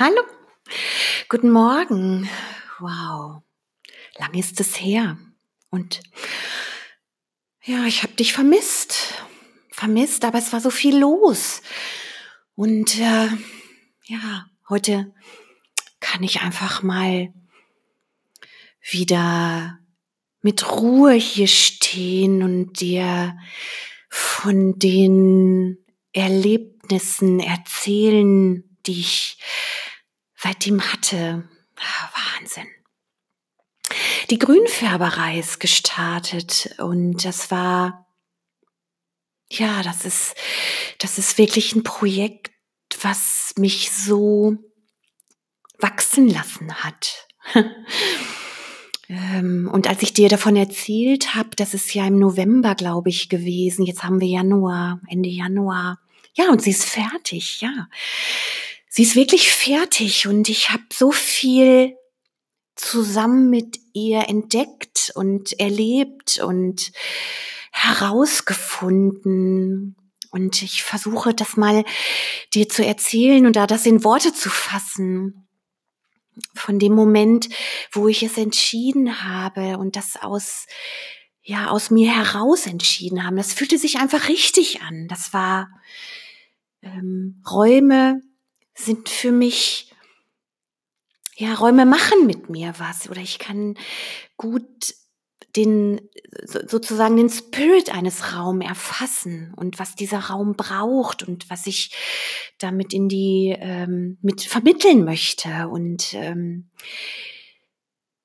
Hallo, guten Morgen. Wow, lang ist es her. Und ja, ich habe dich vermisst. Vermisst, aber es war so viel los. Und äh, ja, heute kann ich einfach mal wieder mit Ruhe hier stehen und dir von den Erlebnissen erzählen, die ich seitdem hatte. Ah, Wahnsinn. Die Grünfärberei ist gestartet und das war, ja, das ist, das ist wirklich ein Projekt, was mich so wachsen lassen hat. Ähm, und als ich dir davon erzählt habe, das ist ja im November, glaube ich, gewesen. Jetzt haben wir Januar, Ende Januar. Ja, und sie ist fertig, ja. Sie ist wirklich fertig und ich habe so viel zusammen mit ihr entdeckt und erlebt und herausgefunden. Und ich versuche das mal dir zu erzählen und da das in Worte zu fassen von dem Moment, wo ich es entschieden habe und das aus ja aus mir heraus entschieden haben. Das fühlte sich einfach richtig an. Das war ähm, Räume sind für mich ja Räume machen mit mir was oder ich kann gut den sozusagen den Spirit eines Raums erfassen und was dieser Raum braucht und was ich damit in die ähm, mit vermitteln möchte und ähm,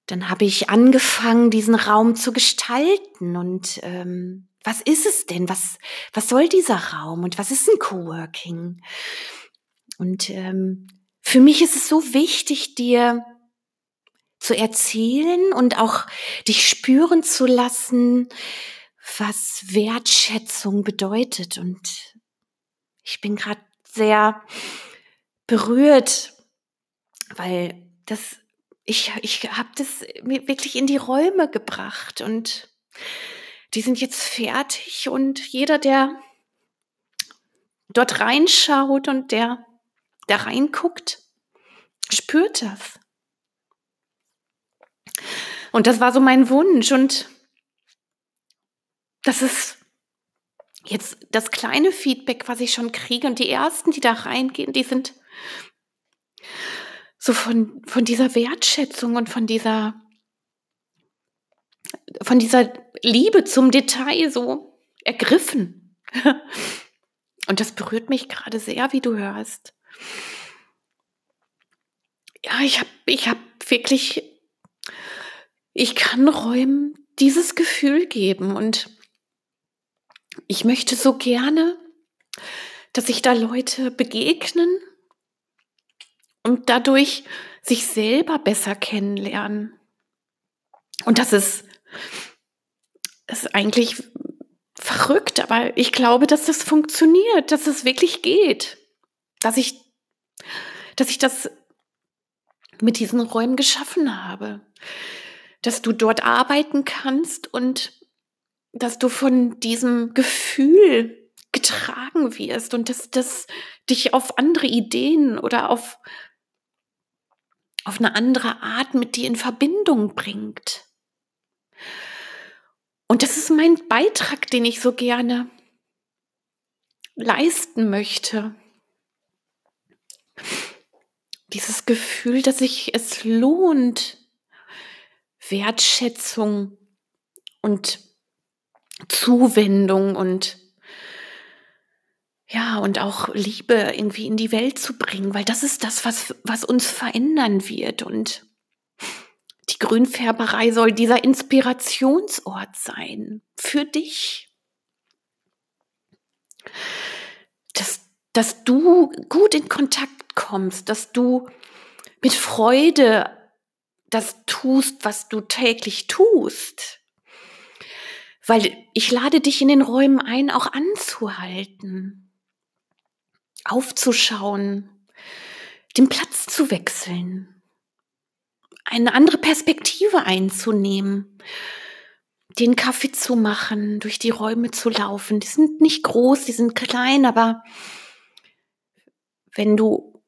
dann habe ich angefangen, diesen Raum zu gestalten und ähm, was ist es denn? Was, was soll dieser Raum und was ist ein Coworking? Und ähm, für mich ist es so wichtig, dir zu erzählen und auch dich spüren zu lassen, was Wertschätzung bedeutet. Und ich bin gerade sehr berührt, weil das ich ich habe das mir wirklich in die Räume gebracht und die sind jetzt fertig und jeder der dort reinschaut und der da reinguckt, spürt das. Und das war so mein Wunsch. Und das ist jetzt das kleine Feedback, was ich schon kriege. Und die ersten, die da reingehen, die sind so von, von dieser Wertschätzung und von dieser, von dieser Liebe zum Detail so ergriffen. Und das berührt mich gerade sehr, wie du hörst. Ja, ich habe ich hab wirklich ich kann Räumen dieses Gefühl geben und ich möchte so gerne, dass sich da Leute begegnen und dadurch sich selber besser kennenlernen. Und das ist, ist eigentlich verrückt, aber ich glaube, dass das funktioniert, dass es wirklich geht, dass ich, dass ich das mit diesen Räumen geschaffen habe dass du dort arbeiten kannst und dass du von diesem Gefühl getragen wirst und dass das dich auf andere Ideen oder auf, auf eine andere Art mit dir in Verbindung bringt. Und das ist mein Beitrag, den ich so gerne leisten möchte. Dieses Gefühl, dass sich es lohnt, Wertschätzung und Zuwendung und ja, und auch Liebe irgendwie in die Welt zu bringen, weil das ist das, was, was uns verändern wird. Und die Grünfärberei soll dieser Inspirationsort sein für dich. Dass, du gut in Kontakt kommst, dass du mit Freude das tust, was du täglich tust. Weil ich lade dich in den Räumen ein, auch anzuhalten, aufzuschauen, den Platz zu wechseln, eine andere Perspektive einzunehmen, den Kaffee zu machen, durch die Räume zu laufen. Die sind nicht groß, die sind klein, aber wenn du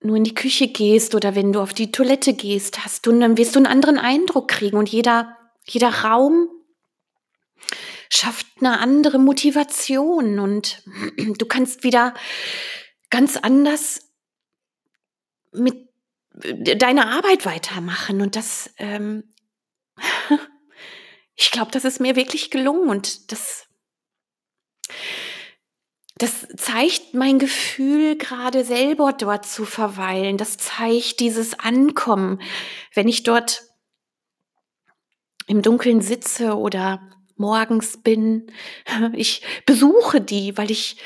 nur in die Küche gehst oder wenn du auf die Toilette gehst, hast du, dann wirst du einen anderen Eindruck kriegen und jeder, jeder Raum schafft eine andere Motivation und du kannst wieder ganz anders mit deiner Arbeit weitermachen und das, ähm, ich glaube, das ist mir wirklich gelungen und das, das zeigt mein Gefühl, gerade selber dort zu verweilen. Das zeigt dieses Ankommen, wenn ich dort im Dunkeln sitze oder morgens bin. Ich besuche die, weil ich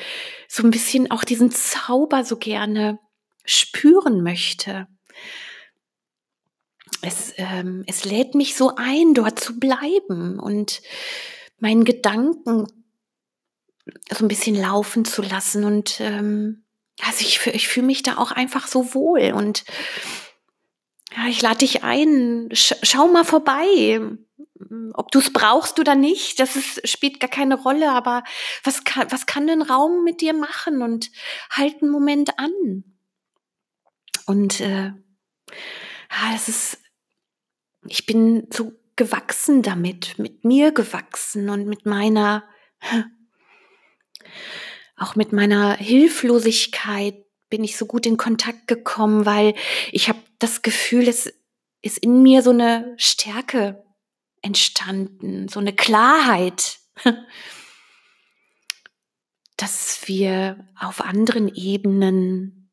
so ein bisschen auch diesen Zauber so gerne spüren möchte. Es, ähm, es lädt mich so ein, dort zu bleiben und meinen Gedanken so ein bisschen laufen zu lassen. Und ähm, also ich, ich fühle mich da auch einfach so wohl. Und ja, ich lade dich ein, sch schau mal vorbei. Ob du es brauchst oder nicht, das ist, spielt gar keine Rolle, aber was kann, was kann ein Raum mit dir machen? Und halt einen Moment an. Und äh, ja, das ist, ich bin so gewachsen damit, mit mir gewachsen und mit meiner auch mit meiner Hilflosigkeit bin ich so gut in Kontakt gekommen, weil ich habe das Gefühl, es ist in mir so eine Stärke entstanden, so eine Klarheit, dass wir auf anderen Ebenen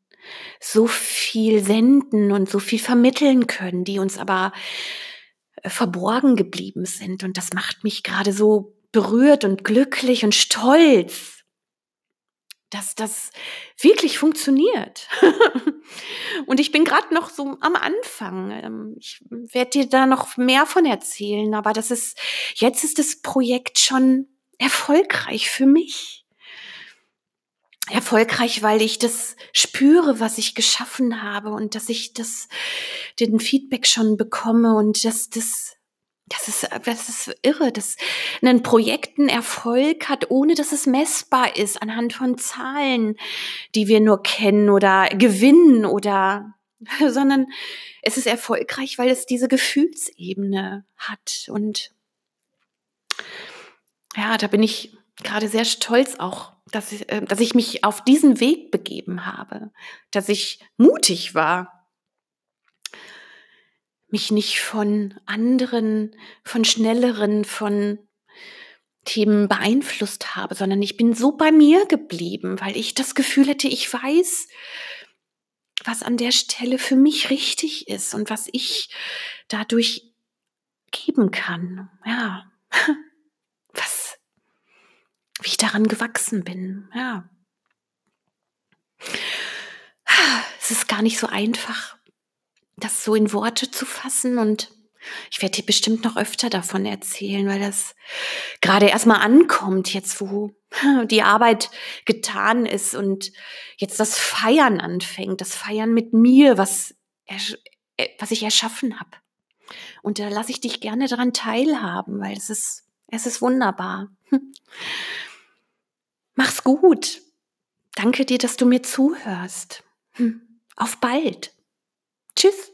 so viel senden und so viel vermitteln können, die uns aber äh, verborgen geblieben sind. Und das macht mich gerade so berührt und glücklich und stolz, dass das wirklich funktioniert. und ich bin gerade noch so am Anfang. Ähm, ich werde dir da noch mehr von erzählen, aber das ist, jetzt ist das Projekt schon erfolgreich für mich. Erfolgreich, weil ich das spüre, was ich geschaffen habe und dass ich das, den Feedback schon bekomme und dass das das ist, das ist irre, dass ein Projekt einen Erfolg hat, ohne dass es messbar ist, anhand von Zahlen, die wir nur kennen oder gewinnen oder, sondern es ist erfolgreich, weil es diese Gefühlsebene hat. Und ja, da bin ich gerade sehr stolz auch, dass ich, äh, dass ich mich auf diesen Weg begeben habe, dass ich mutig war mich nicht von anderen, von schnelleren, von Themen beeinflusst habe, sondern ich bin so bei mir geblieben, weil ich das Gefühl hätte, ich weiß, was an der Stelle für mich richtig ist und was ich dadurch geben kann. Ja, was, wie ich daran gewachsen bin. Ja. Es ist gar nicht so einfach, das so in Worte zu fassen und ich werde dir bestimmt noch öfter davon erzählen, weil das gerade erstmal ankommt, jetzt wo die Arbeit getan ist und jetzt das Feiern anfängt, das Feiern mit mir, was, äh, was ich erschaffen habe. Und da lasse ich dich gerne daran teilhaben, weil es ist, es ist wunderbar. Mach's gut. Danke dir, dass du mir zuhörst. Hm. Auf bald. Tschüss.